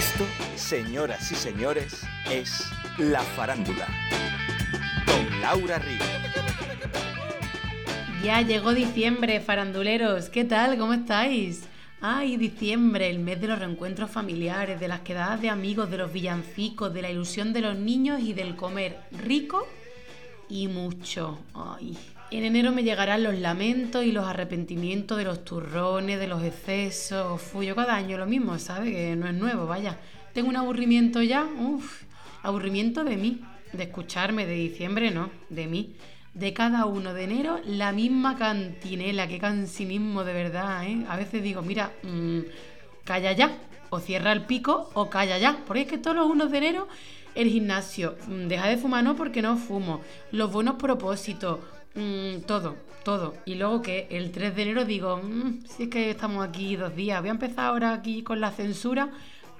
Esto, señoras y señores, es La Farándula. Con Laura Ríos. Ya llegó diciembre, faranduleros. ¿Qué tal? ¿Cómo estáis? Ay, diciembre, el mes de los reencuentros familiares, de las quedadas de amigos, de los villancicos, de la ilusión de los niños y del comer rico y mucho. Ay. En enero me llegarán los lamentos y los arrepentimientos de los turrones, de los excesos. Fui yo cada año lo mismo, ¿sabes? Que no es nuevo, vaya. Tengo un aburrimiento ya, uff, aburrimiento de mí, de escucharme, de diciembre no, de mí. De cada uno de enero la misma cantinela, qué cansinismo de verdad, ¿eh? A veces digo, mira, mmm, calla ya, o cierra el pico o calla ya, porque es que todos los unos de enero el gimnasio, mm, deja de fumar no porque no fumo, los buenos propósitos, Mm, todo, todo. Y luego que el 3 de enero digo, mm, si es que estamos aquí dos días, voy a empezar ahora aquí con la censura.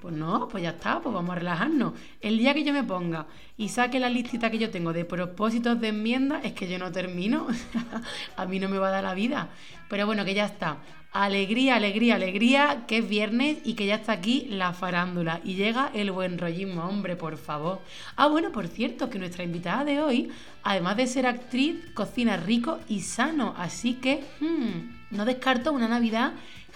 Pues no, pues ya está, pues vamos a relajarnos. El día que yo me ponga y saque la listita que yo tengo de propósitos de enmienda, es que yo no termino. a mí no me va a dar la vida. Pero bueno, que ya está. Alegría, alegría, alegría, que es viernes y que ya está aquí la farándula. Y llega el buen rollismo, hombre, por favor. Ah, bueno, por cierto, que nuestra invitada de hoy, además de ser actriz, cocina rico y sano. Así que, hmm, no descarto una Navidad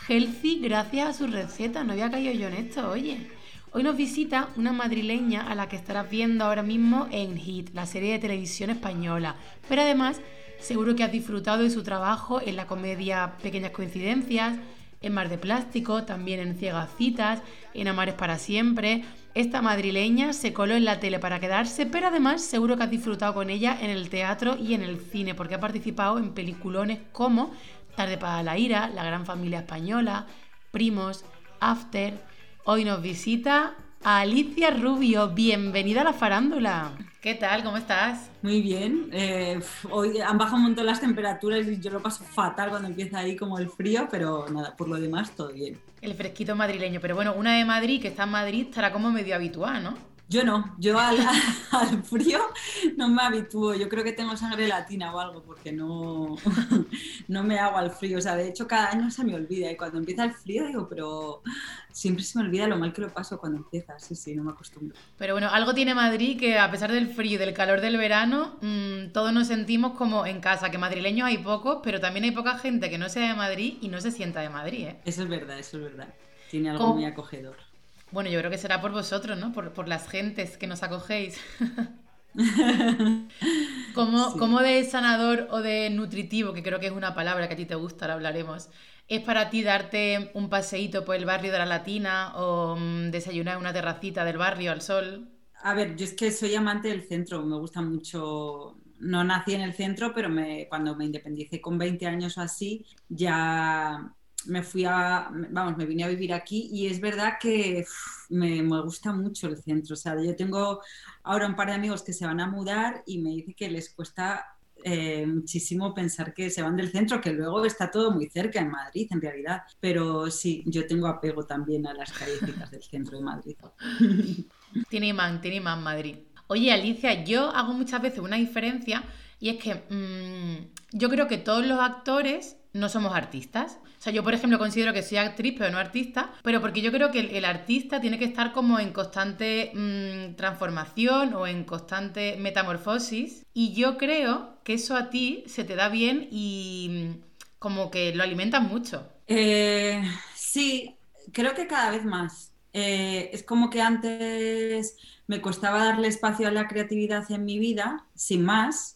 healthy gracias a su receta. No había caído yo en esto, oye. Hoy nos visita una madrileña a la que estarás viendo ahora mismo en Hit, la serie de televisión española. Pero además Seguro que has disfrutado de su trabajo en la comedia Pequeñas Coincidencias, en Mar de Plástico, también en Ciegas Citas, en Amares para Siempre. Esta madrileña se coló en la tele para quedarse, pero además seguro que has disfrutado con ella en el teatro y en el cine, porque ha participado en peliculones como Tarde para la Ira, La Gran Familia Española, Primos, After. Hoy nos visita Alicia Rubio. Bienvenida a la farándula. ¿Qué tal? ¿Cómo estás? Muy bien. Eh, hoy han bajado un montón las temperaturas y yo lo paso fatal cuando empieza ahí como el frío, pero nada, por lo demás todo bien. El fresquito madrileño. Pero bueno, una de Madrid que está en Madrid estará como medio habitual, ¿no? Yo no, yo al, frío no me habitúo, yo creo que tengo sangre latina o algo porque no, no me hago al frío, o sea, de hecho cada año se me olvida y cuando empieza el frío digo, pero siempre se me olvida lo mal que lo paso cuando empieza, sí, sí, no me acostumbro. Pero bueno, algo tiene Madrid que a pesar del frío y del calor del verano, mmm, todos nos sentimos como en casa, que madrileños hay pocos, pero también hay poca gente que no sea de Madrid y no se sienta de Madrid, ¿eh? Eso es verdad, eso es verdad, tiene algo muy acogedor. Bueno, yo creo que será por vosotros, ¿no? Por, las gentes que nos acogéis. ¿Cómo, de sanador o de nutritivo, que creo que es una palabra que a ti te gusta, ahora hablaremos, es para ti darte un paseíto por el barrio de la Latina o mm, desayunar en una terracita del barrio al sol? A ver, yo es que soy amante del centro, me gusta mucho. No nací en el centro, pero me, cuando me independicé con 20 años o así, ya me fui a, vamos, me vine a vivir aquí y es verdad que me, gusta mucho el centro. O sea, yo tengo ahora un par de amigos que se van a mudar y me dice que les cuesta eh, muchísimo pensar que se van del centro, que luego está todo muy cerca en Madrid, en realidad. Pero sí, yo tengo apego también a las callecitas del centro de Madrid. Tiene imán, tiene imán Madrid. Oye, Alicia, yo hago muchas veces una diferencia y es que mm, yo creo que todos los actores no somos artistas. O sea, yo por ejemplo considero que soy actriz pero no artista, pero porque yo creo que el, artista tiene que estar como en constante mm, transformación o en constante metamorfosis y yo creo que eso a ti se te da bien y mm, como que lo alimentas mucho. Eh, sí, creo que cada vez más. Eh, es como que antes me costaba darle espacio a la creatividad en mi vida, sin más,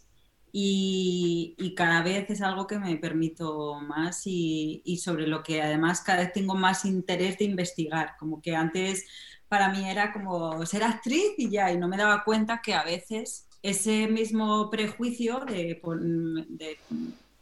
y, cada vez es algo que me permito más y, sobre lo que además cada vez tengo más interés de investigar, como que antes para mí era como ser actriz y ya, y no me daba cuenta que a veces ese mismo prejuicio de,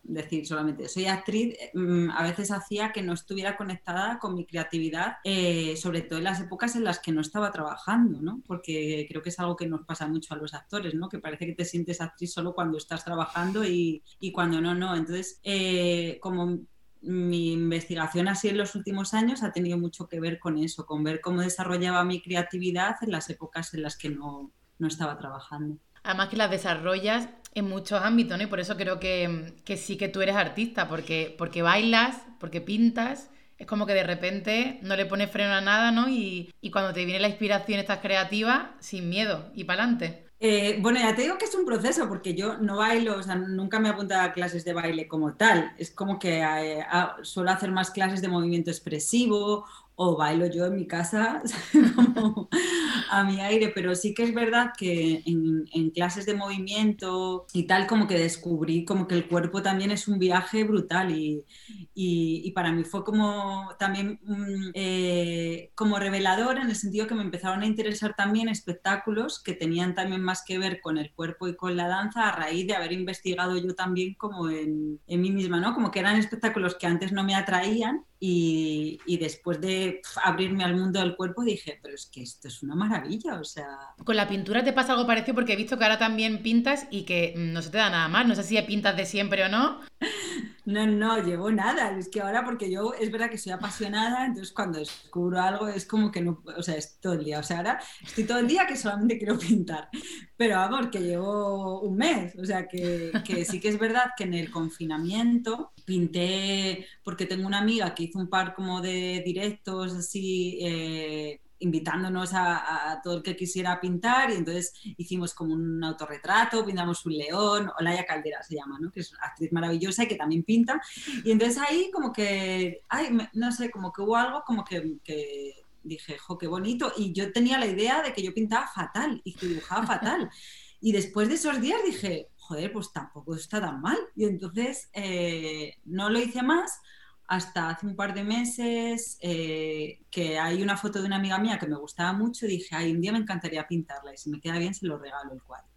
decir solamente soy actriz, mm, a veces hacía que no estuviera conectada con mi creatividad, eh, sobre todo en las épocas en las que no estaba trabajando, ¿no? Porque creo que es algo que nos pasa mucho a los actores, ¿no? Que parece que te sientes actriz solo cuando estás trabajando y, y cuando no, no. Entonces, eh, como mi investigación así en los últimos años ha tenido mucho que ver con eso, con ver cómo desarrollaba mi creatividad en las épocas en las que no, no estaba trabajando. Además que las desarrollas en muchos ámbitos, ¿no? Y por eso creo que, sí que tú eres artista, porque, porque bailas, porque pintas Es como que de repente no le pones freno a nada, ¿no? Y, y cuando te viene la inspiración, estás creativa, sin miedo y para adelante. Eh, bueno, ya te digo que es un proceso porque yo no bailo, o sea, nunca me he apuntado a clases de baile como tal. Es como que eh, suelo hacer más clases de movimiento expresivo o bailo yo en mi casa como a mi aire, pero sí que es verdad que en, clases de movimiento y tal como que descubrí como que el cuerpo también es un viaje brutal y, y, para mí fue como también eh, como revelador en el sentido que me empezaron a interesar también espectáculos que tenían también más que ver con el cuerpo y con la danza a raíz de haber investigado yo también como en, en mí misma, ¿no? Como que eran espectáculos que antes no me atraían y, y, después de abrirme al mundo del cuerpo dije, pero es que esto es una maravilla, o sea... Con la pintura te pasa algo parecido porque he visto que ahora también pintas y que no se te da nada más, no sé si pintas de siempre o no. No, no, llevo nada. Es que ahora, porque yo es verdad que soy apasionada, entonces cuando descubro algo es como que no, o sea, es todo el día. O sea, ahora estoy todo el día que solamente quiero pintar. Pero vamos, que llevo un mes. O sea, que, que sí que es verdad que en el confinamiento pinté, porque tengo una amiga que hizo un par como de directos así. Eh, invitándonos a, todo el que quisiera pintar y entonces hicimos como un autorretrato, pintamos un león, Olaya Caldera se llama, ¿no? que es una actriz maravillosa y que también pinta. Y entonces ahí como que, ay, no sé, como que hubo algo como que, dije, jo, qué bonito. Y yo tenía la idea de que yo pintaba fatal y que dibujaba fatal. Y después de esos días dije, joder, pues tampoco está tan mal. Y entonces eh, no lo hice más hasta hace un par de meses eh, que hay una foto de una amiga mía que me gustaba mucho y dije, ay, un día me encantaría pintarla y si me queda bien se lo regalo el cuadro.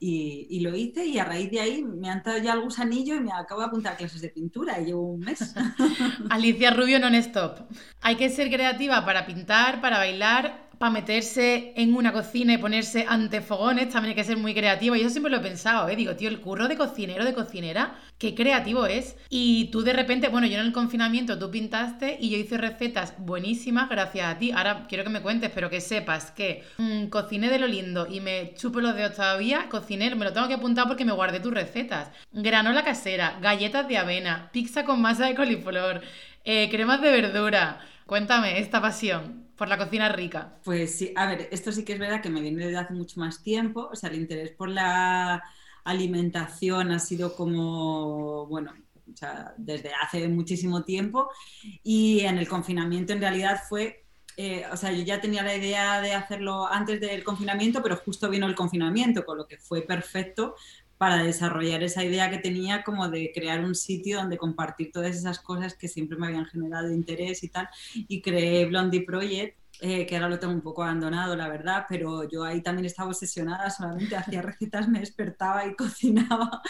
Y, lo hice y a raíz de ahí me han dado ya el gusanillo y me acabo de apuntar a clases de pintura y llevo un mes. Alicia Rubio non-stop. Hay que ser creativa para pintar, para bailar para meterse en una cocina y ponerse ante fogones también hay que ser muy creativo. Y yo siempre lo he pensado, ¿eh? Digo, tío, el curro de cocinero, de cocinera, qué creativo es. Y tú de repente, bueno, yo en el confinamiento tú pintaste y yo hice recetas buenísimas gracias a ti. Ahora quiero que me cuentes, pero que sepas que mm, cociné de lo lindo y me chupo los dedos todavía, cociné, me lo tengo que apuntar porque me guardé tus recetas. Granola casera, galletas de avena, pizza con masa de coliflor, eh, cremas de verdura. Cuéntame esta pasión por la cocina rica. Pues sí, a ver, esto sí que es verdad que me viene desde hace mucho más tiempo, o sea, el interés por la alimentación ha sido como, bueno, o sea, desde hace muchísimo tiempo y en el confinamiento en realidad fue eh, o sea, yo ya tenía la idea de hacerlo antes del confinamiento, pero justo vino el confinamiento, con lo que fue perfecto para desarrollar esa idea que tenía como de crear un sitio donde compartir todas esas cosas que siempre me habían generado interés y tal. Y creé Blondie Project, eh, que ahora lo tengo un poco abandonado, la verdad, pero yo ahí también estaba obsesionada, solamente hacía recetas, me despertaba y cocinaba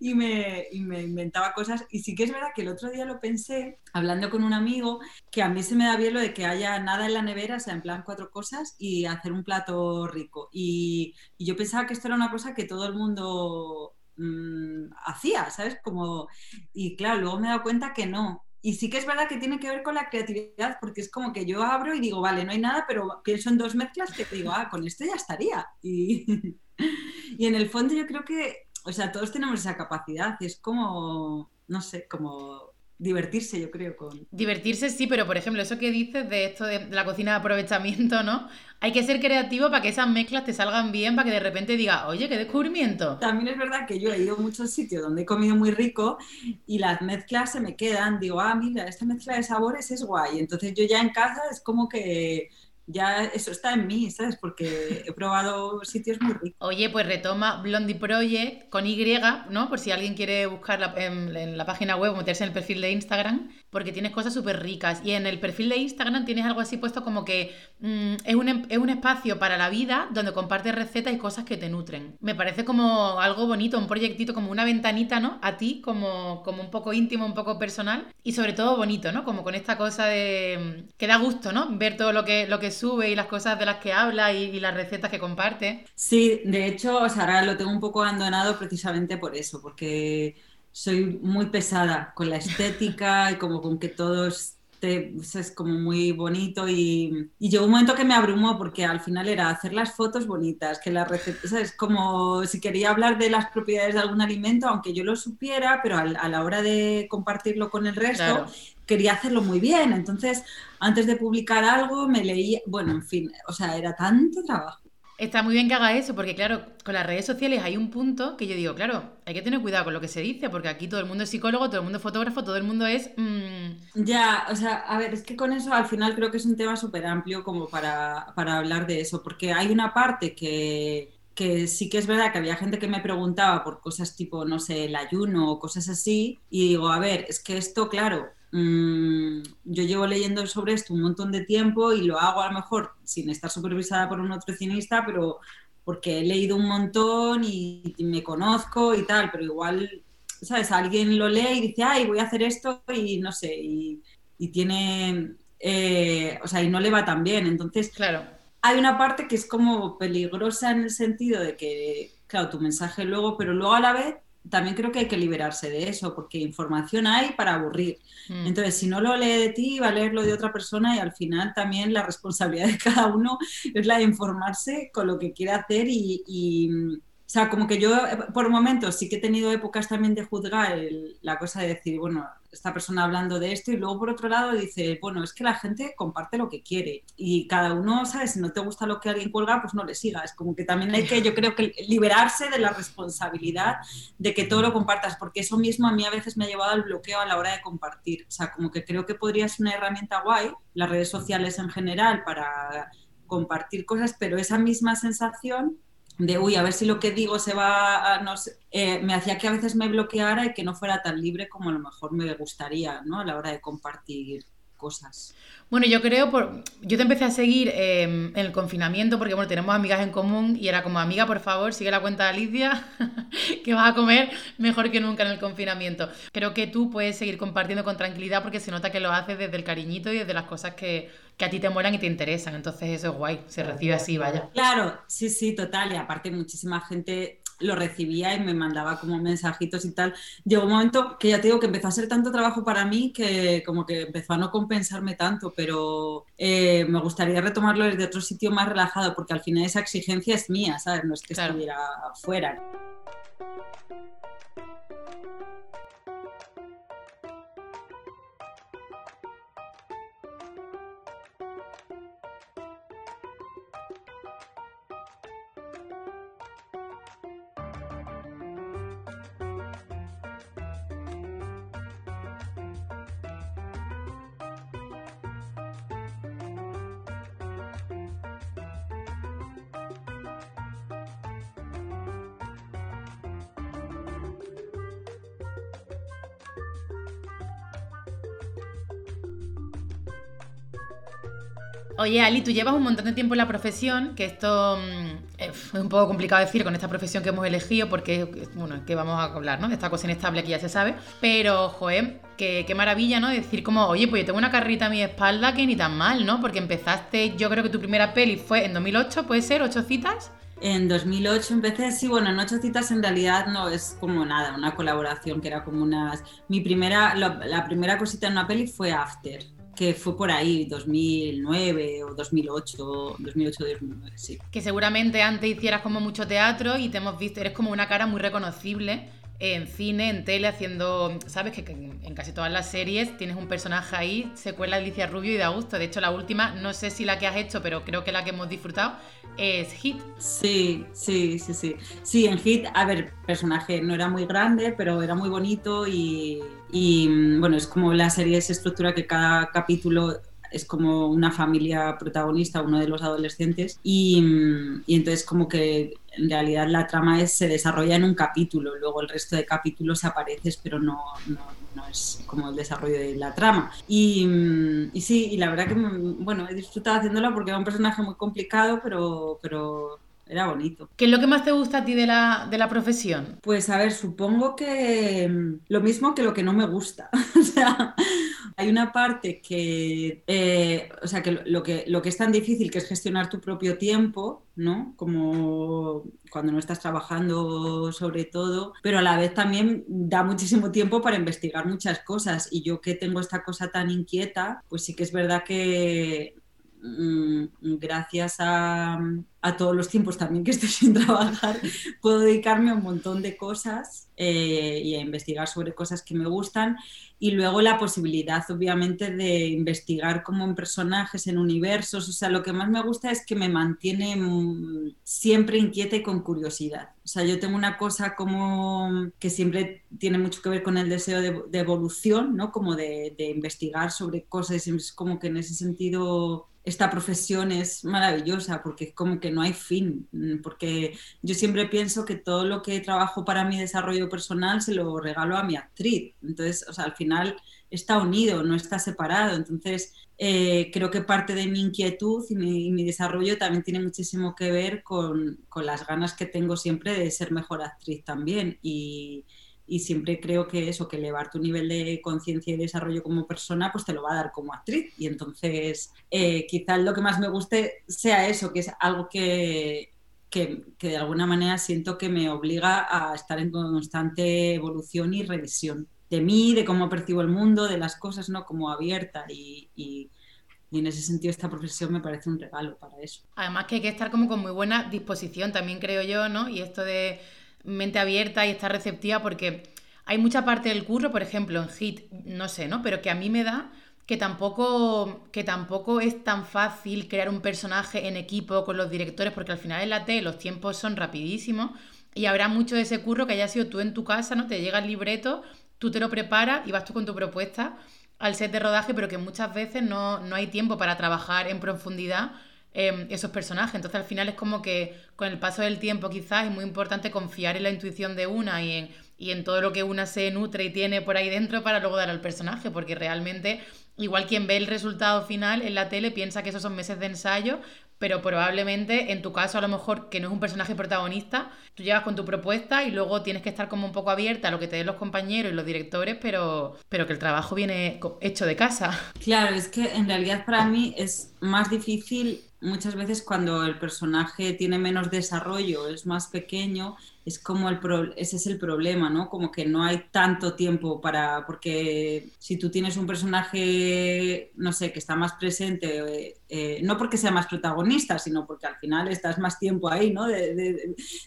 y me, inventaba cosas. Y sí que es verdad que el otro día lo pensé, hablando con un amigo, que a mí se me da bien lo de que haya nada en la nevera, o sea, en plan cuatro cosas y hacer un plato rico. Y, y yo pensaba que esto era una cosa que todo el mundo mm, hacía, ¿sabes? Como, y claro, luego me he dado cuenta que no, y sí que es verdad que tiene que ver con la creatividad, porque es como que yo abro y digo, vale, no hay nada, pero pienso en dos mezclas que digo, ah, con esto ya estaría. Y, y en el fondo yo creo que, o sea, todos tenemos esa capacidad, es como, no sé, como divertirse, yo creo. Con... Divertirse sí, pero por ejemplo, eso que dices de esto de la cocina de aprovechamiento, ¿no? Hay que ser creativo para que esas mezclas te salgan bien, para que de repente diga, oye, qué descubrimiento. También es verdad que yo he ido a muchos sitios donde he comido muy rico y las mezclas se me quedan. Digo, ah, mira, esta mezcla de sabores es guay. Entonces yo ya en casa es como que ya eso está en mí, ¿sabes? Porque he probado sitios muy ricos. Oye, pues retoma Blondie Project con Y, ¿no? Por si alguien quiere buscarla en, la página web o meterse en el perfil de Instagram, porque tienes cosas súper ricas. Y en el perfil de Instagram tienes algo así puesto como que mm, es, un, es, un, espacio para la vida donde compartes recetas y cosas que te nutren. Me parece como algo bonito, un proyectito, como una ventanita, ¿no? A ti, como, como un poco íntimo, un poco personal y sobre todo bonito, ¿no? Como con esta cosa de que da gusto, ¿no? Ver todo lo que, lo que sube y las cosas de las que habla y, las recetas que comparte. Sí, de hecho, o ahora lo tengo un poco abandonado precisamente por eso, porque soy muy pesada con la estética y como con que todo es como muy bonito y, llegó un momento que me abrumó porque al final era hacer las fotos bonitas, que las recetas, es como si quería hablar de las propiedades de algún alimento, aunque yo lo supiera, pero a, la hora de compartirlo con el resto, quería hacerlo muy bien. Entonces, antes de publicar algo, me leí, bueno, en fin, o sea, era tanto trabajo. Está muy bien que haga eso, porque claro, con las redes sociales hay un punto que yo digo, claro, hay que tener cuidado con lo que se dice, porque aquí todo el mundo es psicólogo, todo el mundo es fotógrafo, todo el mundo es... Mm, ya, o sea, a ver, es que con eso al final creo que es un tema súper amplio como para, para hablar de eso, porque hay una parte que, que sí que es verdad que había gente que me preguntaba por cosas tipo, no sé, el ayuno o cosas así, y digo, a ver, es que esto, claro, Mm, yo llevo leyendo sobre esto un montón de tiempo y lo hago a lo mejor sin estar supervisada por un nutricionista, pero porque he leído un montón y, me conozco y tal, pero igual, ¿sabes? Alguien lo lee y dice, ay, voy a hacer esto y no sé, y, tiene, eh, o sea, y no le va tan bien. Entonces, claro. hay una parte que es como peligrosa en el sentido de que, claro, tu mensaje luego, pero luego a la vez también creo que hay que liberarse de eso, porque información hay para aburrir. Mm. Entonces, si no lo lee de ti, va a leerlo de otra persona y al final también la responsabilidad de cada uno es la de informarse con lo que quiere hacer y, o sea, como que yo por momentos sí que he tenido épocas también de juzgar la cosa de decir, bueno, esta persona hablando de esto y luego por otro lado dice, bueno, es que la gente comparte lo que quiere y cada uno, ¿sabes? Si no te gusta lo que alguien cuelga, pues no le sigas. Como que también hay que, yo creo que liberarse de la responsabilidad de que todo lo compartas, porque eso mismo a mí a veces me ha llevado al bloqueo a la hora de compartir. O sea, como que creo que podría ser una herramienta guay, las redes sociales en general, para compartir cosas, pero esa misma sensación de, uy, a ver si lo que digo se va a, no eh, me hacía que a veces me bloqueara y que no fuera tan libre como a lo mejor me gustaría, ¿no? A la hora de compartir cosas. Bueno, yo creo, por... yo te empecé a seguir em, en el confinamiento porque, bueno, tenemos amigas en común y era como, amiga, por favor, sigue la cuenta de Alicia, que vas a comer mejor que nunca en el confinamiento. Creo que tú puedes seguir compartiendo con tranquilidad porque se nota que lo haces desde el cariñito y desde las cosas que, que a ti te molan y te interesan. Entonces eso es guay, se recibe así, vaya. Claro, sí, sí, total. Y aparte muchísima gente lo recibía y me mandaba como mensajitos y tal. Llegó un momento que ya te digo que empezó a ser tanto trabajo para mí que como que empezó a no compensarme tanto, pero eh, me gustaría retomarlo desde otro sitio más relajado porque al final esa exigencia es mía, ¿sabes? No es que estuviera fuera. Oye, Ali, tú llevas un montón de tiempo en la profesión, que esto mm, es un poco complicado decir con esta profesión que hemos elegido, porque, bueno, que vamos a hablar, ¿no? De esta cosa inestable que ya se sabe. Pero, joder, qué, qué maravilla, ¿no? Decir como, oye, pues yo tengo una carrita a mi espalda que ni tan mal, ¿no? Porque empezaste, yo creo que tu primera peli fue en 2008, ¿puede ser? ¿Ocho citas? En 2008 empecé, sí, bueno, en ocho citas en realidad no es como nada, una colaboración que era como unas... Mi primera, la primera cosita en una peli fue After, que fue por ahí, 2009 o 2008, 2008-2009, sí. Que seguramente antes hicieras como mucho teatro y te hemos visto, eres como una cara muy reconocible en cine, en tele, haciendo, sabes que en casi todas las series tienes un personaje ahí, se cuela Alicia Rubio y da gusto. De hecho, la última, no sé si la que has hecho, pero creo que la que hemos disfrutado es Hit. Sí, sí, sí, sí. Sí, en Hit, a ver, personaje no era muy grande, pero era muy bonito y, y bueno, es como la serie, esa estructura que cada capítulo es como una familia protagonista, uno de los adolescentes, y, y, entonces como que en realidad la trama es, se desarrolla en un capítulo, luego el resto de capítulos apareces, pero no, no, no es como el desarrollo de la trama. Y, y, sí, y la verdad que bueno, he disfrutado haciéndola porque era un personaje muy complicado, pero, pero era bonito. ¿Qué es lo que más te gusta a ti de la, de la profesión? Pues a ver, supongo que lo mismo que lo que no me gusta. o sea, Hay una parte que, eh, o sea, que lo, que lo que es tan difícil que es gestionar tu propio tiempo, ¿no? Como cuando no estás trabajando sobre todo, pero a la vez también da muchísimo tiempo para investigar muchas cosas y yo que tengo esta cosa tan inquieta, pues sí que es verdad que Mm, gracias a, todos los tiempos también que estoy sin trabajar, puedo dedicarme a un montón de cosas eh, y a investigar sobre cosas que me gustan. Y luego la posibilidad, obviamente, de investigar como en personajes, en universos. O sea, lo que más me gusta es que me mantiene mm, siempre inquieta y con curiosidad. O sea, yo tengo una cosa como que siempre tiene mucho que ver con el deseo de, evolución, ¿no? Como de, de investigar sobre cosas. Es como que en ese sentido esta profesión es maravillosa porque es como que no hay fin, mm, porque yo siempre pienso que todo lo que trabajo para mi desarrollo personal se lo regalo a mi actriz. Entonces, o sea, al final está unido, no está separado. Entonces, eh, creo que parte de mi inquietud y mi, desarrollo también tiene muchísimo que ver con, con, las ganas que tengo siempre de ser mejor actriz también. Y, y siempre creo que eso, que elevar tu nivel de conciencia y desarrollo como persona, pues te lo va a dar como actriz. Y entonces, eh, quizás lo que más me guste sea eso, que es algo que, que, de alguna manera siento que me obliga a estar en constante evolución y revisión de mí, de cómo percibo el mundo, de las cosas, ¿no? Como abierta y, y y en ese sentido esta profesión me parece un regalo para eso. Además que hay que estar como con muy buena disposición también creo yo, ¿no? Y esto de mente abierta y estar receptiva porque hay mucha parte del curro, por ejemplo, en HIT, no sé, ¿no? Pero que a mí me da que tampoco, que tampoco es tan fácil crear un personaje en equipo con los directores, porque al final en la T los tiempos son rapidísimos y habrá mucho de ese curro que haya sido tú en tu casa, ¿no? Te llega el libreto, tú te lo preparas y vas tú con tu propuesta al set de rodaje, pero que muchas veces no, no hay tiempo para trabajar en profundidad Em, esos personajes. Entonces al final es como que con el paso del tiempo quizás es muy importante confiar en la intuición de una y en, y en todo lo que una se nutre y tiene por ahí dentro para luego dar al personaje, porque realmente igual quien ve el resultado final en la tele piensa que esos son meses de ensayo, pero probablemente en tu caso a lo mejor que no es un personaje protagonista, tú llegas con tu propuesta y luego tienes que estar como un poco abierta a lo que te den los compañeros y los directores, pero, pero que el trabajo viene hecho de casa. Claro, es que en realidad para mí es más difícil muchas veces cuando el personaje tiene menos desarrollo, es más pequeño, es como el ese es el problema, ¿no? Como que no hay tanto tiempo para, porque si tú tienes un personaje, no sé, que está más presente, eh, no porque sea más protagonista, sino porque al final estás más tiempo ahí, ¿no?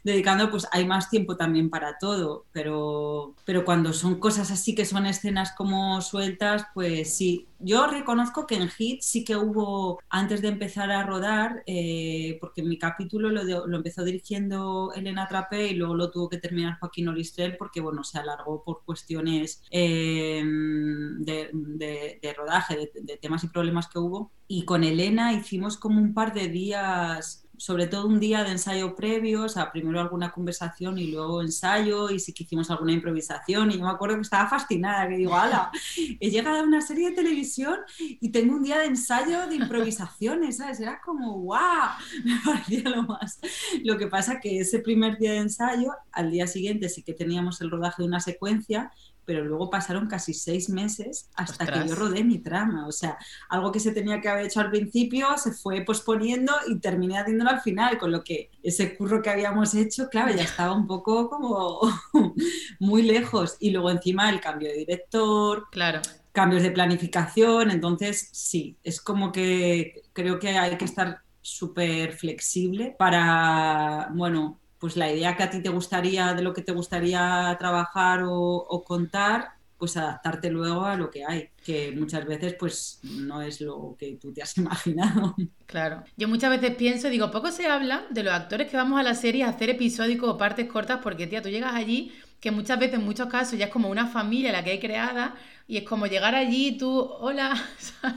dedicando, pues hay más tiempo también para todo, pero, pero cuando son cosas así que son escenas como sueltas, pues sí. Yo reconozco que en Hit sí que hubo, antes de empezar a rodar, eh, porque mi capítulo lo, lo empezó dirigiendo Elena Trape y luego lo tuvo que terminar Joaquín Olistrel porque, bueno, se alargó por cuestiones em, de, rodaje, de, temas y problemas que hubo. Y con Elena hicimos como un par de días sobre todo un día de ensayo previo, o sea, primero alguna conversación y luego ensayo, y sí que hicimos alguna improvisación, y yo me acuerdo que estaba fascinada, que digo, ala, he llegado a una serie de televisión y tengo un día de ensayo de improvisaciones, ¿sabes? Era como, ¡guau! Me parecía lo más. Lo que pasa que ese primer día de ensayo, al día siguiente sí que teníamos el rodaje de una secuencia, pero luego pasaron casi seis meses hasta que yo rodé mi trama. O sea, algo que se tenía que haber hecho al principio se fue posponiendo y terminé haciéndolo al final, con lo que ese curro que habíamos hecho, claro, ya estaba un poco como muy lejos. Y luego encima el cambio de director. Claro. Cambios de planificación, entonces sí, es como que creo que hay que estar súper flexible para, bueno, pues la idea que a ti te gustaría, de lo que te gustaría trabajar o, contar, pues adaptarte luego a lo que hay, que muchas veces pues no es lo que tú te has imaginado. Claro. Yo muchas veces pienso, digo, poco se habla de los actores que vamos a la serie a hacer episódicos o partes cortas porque, tía, tú llegas allí, que muchas veces, en muchos casos, ya es como una familia la que hay creada y es como llegar allí, tú, hola,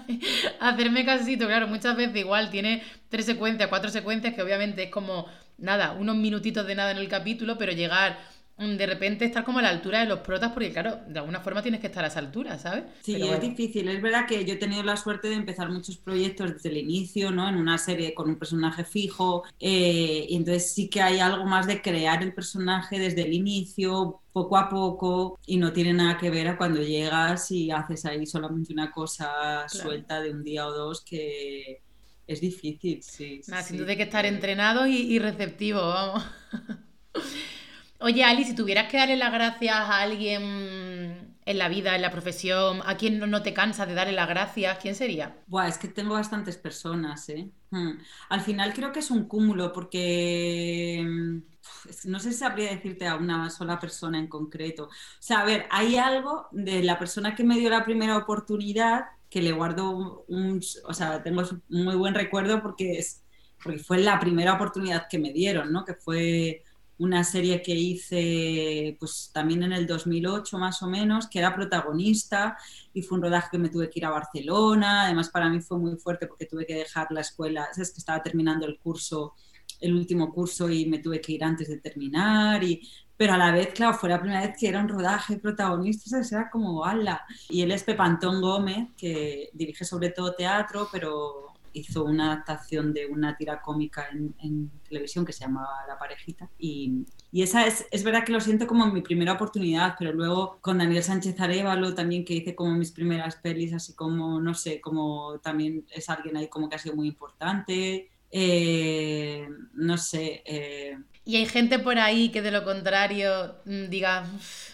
hacerme casito, claro, muchas veces igual tiene tres secuencias, cuatro secuencias que obviamente es como nada, unos minutitos de nada en el capítulo, pero llegar mm, de repente estar como a la altura de los protas, porque claro, de alguna forma tienes que estar a esa altura, ¿sabes? Sí, es difícil. Es verdad que yo he tenido la suerte de empezar muchos proyectos desde el inicio, ¿no? En una serie con un personaje fijo, eh, y entonces sí que hay algo más de crear el personaje desde el inicio, poco a poco, y no tiene nada que ver a cuando llegas y haces ahí solamente una cosa suelta de un día o dos que es difícil, sí. Nada, sin duda hay que estar entrenado y, receptivo, vamos. Oye, Ali, si tuvieras que darle las gracias a alguien en la vida, en la profesión, a quien no te cansas de darle las gracias, ¿quién sería? Buah, es que tengo bastantes personas, ¿eh? Hmm. Al final creo que es un cúmulo, porque no sé si sabría decirte a una sola persona en concreto. O sea, a ver, hay algo de la persona que me dio la primera oportunidad que le guardo un, o sea, tengo un muy buen recuerdo porque, es, porque fue la primera oportunidad que me dieron, ¿no? Que fue una serie que hice pues también en el 2008 más o menos, que era protagonista y fue un rodaje que me tuve que ir a Barcelona, además para mí fue muy fuerte porque tuve que dejar la escuela, es que estaba terminando el curso, el último curso y me tuve que ir antes de terminar y pero a la vez, claro, fue la primera vez que era un rodaje protagonista. Era como, ala. Y él es Pepantón Gómez, que dirige sobre todo teatro, pero hizo una adaptación de una tira cómica en, televisión que se llamaba La parejita. Y, y, esa es, es verdad que lo siento como mi primera oportunidad, pero luego con Daniel Sánchez Arevalo también, que hice como mis primeras pelis, así como, no sé, como también es alguien ahí como que ha sido muy importante. Eh, no sé. Eh, y hay gente por ahí que de lo contrario mm, diga,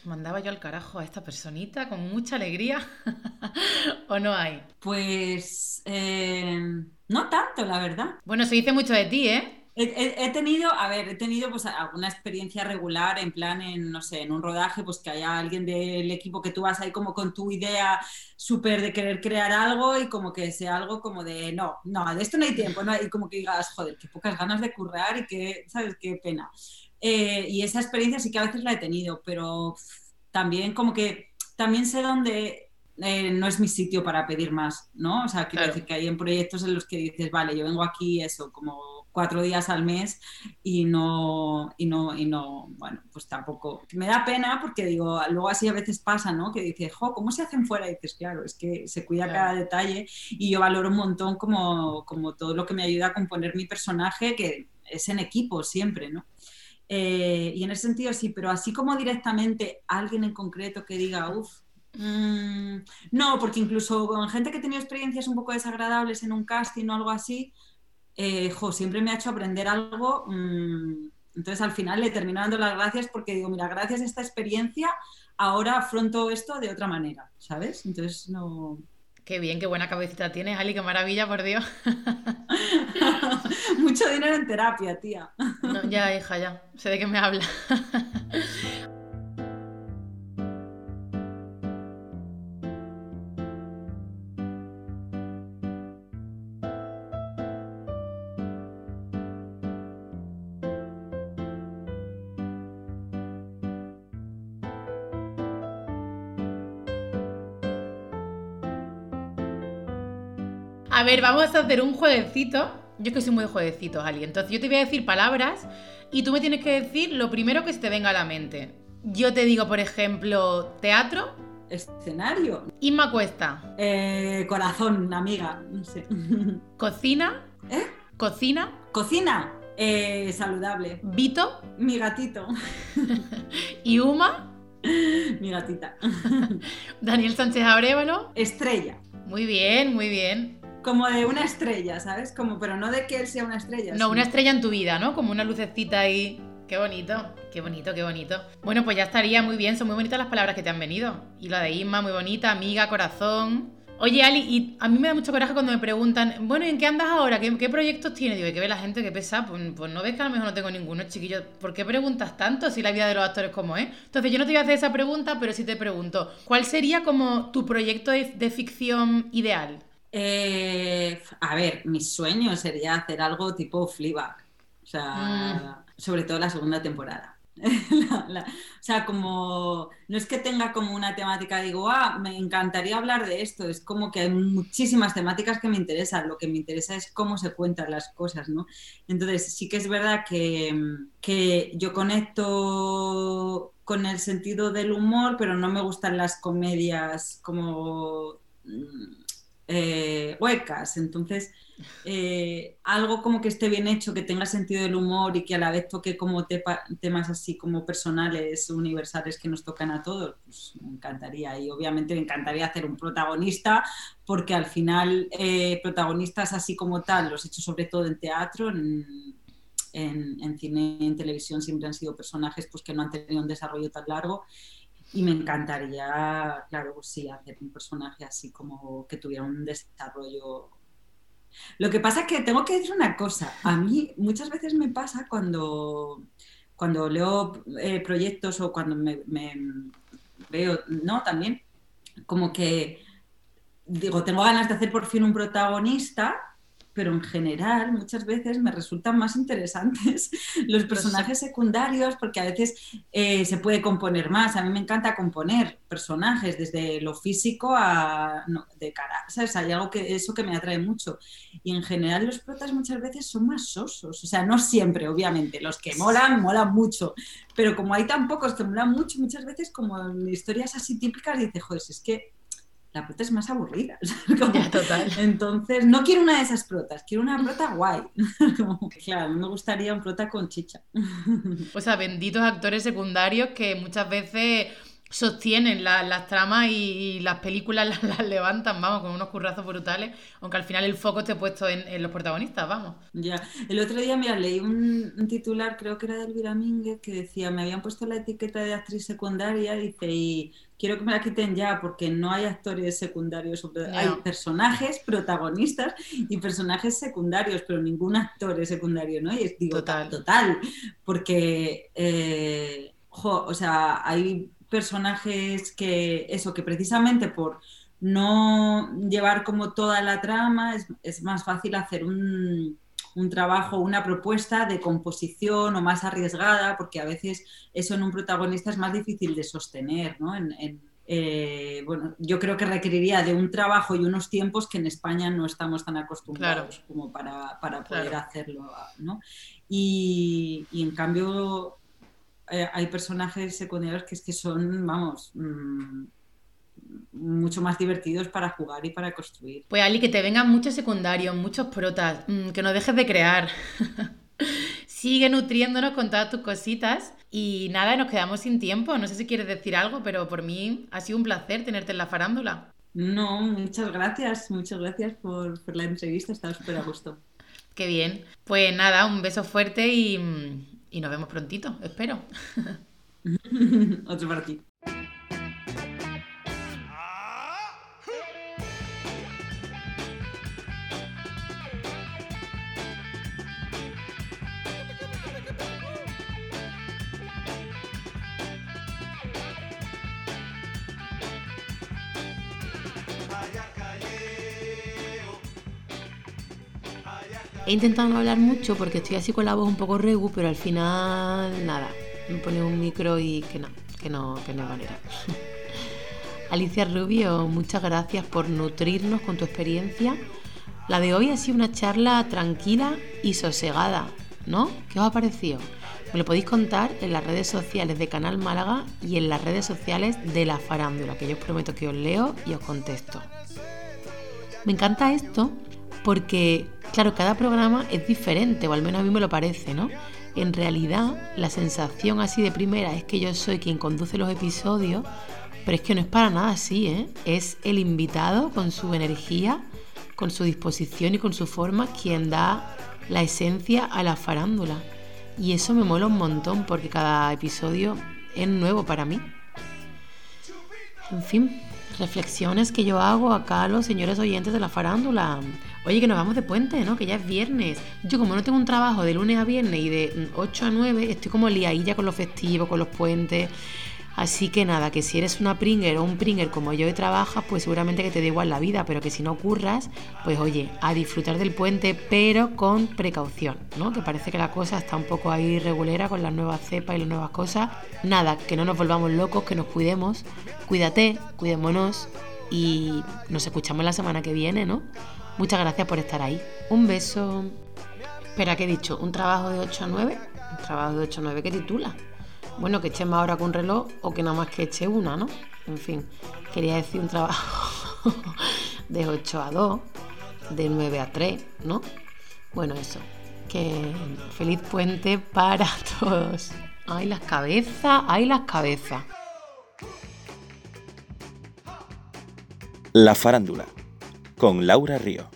mandaba yo al carajo a esta personita con mucha alegría, ¿o no hay? Pues eh, no tanto, la verdad. Bueno, se dice mucho de ti, ¿eh? He, tenido, a ver, he tenido pues alguna experiencia regular en plan, en, no sé, en un rodaje, pues que haya alguien del equipo que tú vas ahí como con tu idea súper de querer crear algo y como que sea algo como de, no, no, de esto no hay tiempo, ¿no? Y como que digas, joder, qué pocas ganas de currar y qué, ¿sabes? Qué pena. Eh, y esa experiencia sí que a veces la he tenido, pero también como que, también sé dónde eh, no es mi sitio para pedir más, ¿no? O sea, quiero decir que hay en proyectos en los que dices, vale, yo vengo aquí eso, como cuatro días al mes y no, y no, y no, bueno, pues tampoco. Me da pena porque digo, luego así a veces pasa, ¿no? Que dices, jo, ¿cómo se hacen fuera? Y dices, claro, es que se cuida cada detalle y yo valoro un montón como, como todo lo que me ayuda a componer mi personaje, que es en equipo siempre, ¿no? Eh, y en ese sentido sí, pero así como directamente alguien en concreto que diga, uff, mm, no, porque incluso con gente que ha tenido experiencias un poco desagradables en un casting o algo así, eh, siempre me ha hecho aprender algo. Mm, entonces al final le termino dando las gracias porque digo, mira, gracias a esta experiencia, ahora afronto esto de otra manera, ¿sabes? Entonces no... Qué bien, qué buena cabecita tienes, Ali, qué maravilla, por Dios. Mucho dinero en terapia, tía. ya, hija, ya. Sé de qué me habla. A ver, vamos a hacer un jueguecito. Yo es que soy muy de jueguecitos, Ali. Entonces yo te voy a decir palabras y tú me tienes que decir lo primero que se te venga a la mente. Yo te digo, por ejemplo, teatro. Escenario. Inma Cuesta. Eh, corazón, amiga. No sé. Cocina. ¿Eh? Cocina. Cocina. Eh, saludable. Vito. Mi gatito. y Uma. Mi gatita. Daniel Sánchez Abrevalo. Estrella. Muy bien, muy bien como de una estrella, ¿sabes? Como, pero no de que él sea una estrella. No, una estrella en tu vida, ¿no? Como una lucecita ahí. Qué bonito, qué bonito, qué bonito. Bueno, pues ya estaría muy bien, son muy bonitas las palabras que te han venido. Y la de Isma, muy bonita, amiga, corazón. Oye, Ali, y a mí me da mucho coraje cuando me preguntan, bueno, ¿y en qué andas ahora? ¿Qué, proyectos tienes? Digo, ¿qué ve la gente que pesa? Pues, pues, no ves que a lo mejor no tengo ninguno, chiquillo. ¿Por qué preguntas tanto si la vida de los actores como es? Entonces, yo no te voy a hacer esa pregunta, pero sí te pregunto, ¿cuál sería como tu proyecto de ficción ideal? Eh, a ver, mi sueño sería hacer algo tipo Fleabag. O sea, mm. sobre todo la segunda temporada. o sea, como no es que tenga como una temática, digo, ah, me encantaría hablar de esto, es como que hay muchísimas temáticas que me interesan, lo que me interesa es cómo se cuentan las cosas, ¿no? Entonces, sí que es verdad que, que yo conecto con el sentido del humor, pero no me gustan las comedias como mm, eh, huecas, entonces eh, algo como que esté bien hecho, que tenga sentido del humor y que a la vez toque como temas así como personales, universales que nos tocan a todos, pues me encantaría. Y obviamente me encantaría hacer un protagonista, porque al final eh, protagonistas así como tal, los he hecho sobre todo en teatro, en, en, cine y en televisión siempre han sido personajes pues, que no han tenido un desarrollo tan largo. Y me encantaría, claro, pues sí, hacer un personaje así como que tuviera un desarrollo lo que pasa es que tengo que decir una cosa. A mí muchas veces me pasa cuando, cuando leo eh, proyectos o cuando me, me, veo, no, también, como que digo, tengo ganas de hacer por fin un protagonista pero en general muchas veces me resultan más interesantes los pues personajes secundarios porque a veces eh, se puede componer más. A mí me encanta componer personajes desde lo físico a de cara, ¿sabes? Hay algo que eso que me atrae mucho. Y en general los protas muchas veces son más sosos, o sea, no siempre, obviamente, los que molan, molan mucho, pero como hay tan pocos que molan mucho, muchas veces como en historias así típicas dices, joder, es que la prota es más aburrida. total. Entonces, no quiero una de esas protas, quiero una prota guay. claro, me gustaría un prota con chicha. O sea, benditos actores secundarios que muchas veces sostienen las tramas y, las películas las, levantan, vamos, con unos currazos brutales, aunque al final el foco esté puesto en, los protagonistas, vamos. Ya, el otro día, mira, leí un, titular, creo que era de Elvira Mínguez, que decía, me habían puesto la etiqueta de actriz secundaria, dice, y quiero que me la quiten ya porque no hay actores secundarios, hay personajes protagonistas y personajes secundarios, pero ningún actor es secundario, ¿no? Y es, digo, total, total porque, eh, o sea, hay personajes que, eso, que precisamente por no llevar como toda la trama, es, más fácil hacer un, un, trabajo, una propuesta de composición o más arriesgada, porque a veces eso en un protagonista es más difícil de sostener, ¿no? En, eh, bueno, yo creo que requeriría de un trabajo y unos tiempos que en España no estamos tan acostumbrados como para, para poder hacerlo, ¿no? Y, y en cambio eh, hay personajes secundarios que es que son, vamos, mm, mucho más divertidos para jugar y para construir. Pues Ali, que te vengan muchos secundarios, muchos protas, mm, que no dejes de crear. Sigue nutriéndonos con todas tus cositas. Y nada, nos quedamos sin tiempo. No sé si quieres decir algo, pero por mí ha sido un placer tenerte en la farándula. No, muchas gracias, muchas gracias por, por la entrevista, estaba súper a gusto. Qué bien. Pues nada, un beso fuerte y, y nos vemos prontito, espero. Otro para He intentado no hablar mucho porque estoy así con la voz un poco regu, pero al final nada, me pone un micro y que no, que no, que no manera. Alicia Rubio, muchas gracias por nutrirnos con tu experiencia. La de hoy ha sido una charla tranquila y sosegada, ¿no? ¿Qué os ha parecido? Me lo podéis contar en las redes sociales de Canal Málaga y en las redes sociales de La Farándula, que yo os prometo que os leo y os contesto. Me encanta esto porque, claro, cada programa es diferente, o al menos a mí me lo parece, ¿no? En realidad, la sensación así de primera es que yo soy quien conduce los episodios, pero es que no es para nada así, ¿eh? Es el invitado con su energía, con su disposición y con su forma quien da la esencia a la farándula. Y eso me mola un montón porque cada episodio es nuevo para mí. En fin, reflexiones que yo hago acá a los señores oyentes de la farándula. Oye, que nos vamos de puente, ¿no? Que ya es viernes. Yo como no tengo un trabajo de lunes a viernes y de 8 a 9, estoy como liadilla con los festivos, con los puentes. Así que nada, que si eres una pringer o un pringer como yo y trabajas, pues seguramente que te da igual la vida, pero que si no curras, pues oye, a disfrutar del puente, pero con precaución, ¿no? Que parece que la cosa está un poco ahí regulera con las nuevas cepas y las nuevas cosas. Nada, que no nos volvamos locos, que nos cuidemos. Cuídate, cuidémonos y nos escuchamos la semana que viene, ¿no? Muchas gracias por estar ahí. Un beso. Espera, ¿qué he dicho? ¿Un trabajo de 8 a 9? Un trabajo de 8 a 9 ¿qué titula? Bueno, que eche más hora con reloj o que nada más que eche una, ¿no? En fin, quería decir un trabajo de 8 a 2, de 9 a 3, ¿no? Bueno, eso. Que feliz puente para todos. ¡Ay, las cabezas! ¡Ay, las cabezas! La farándula, con Laura Río.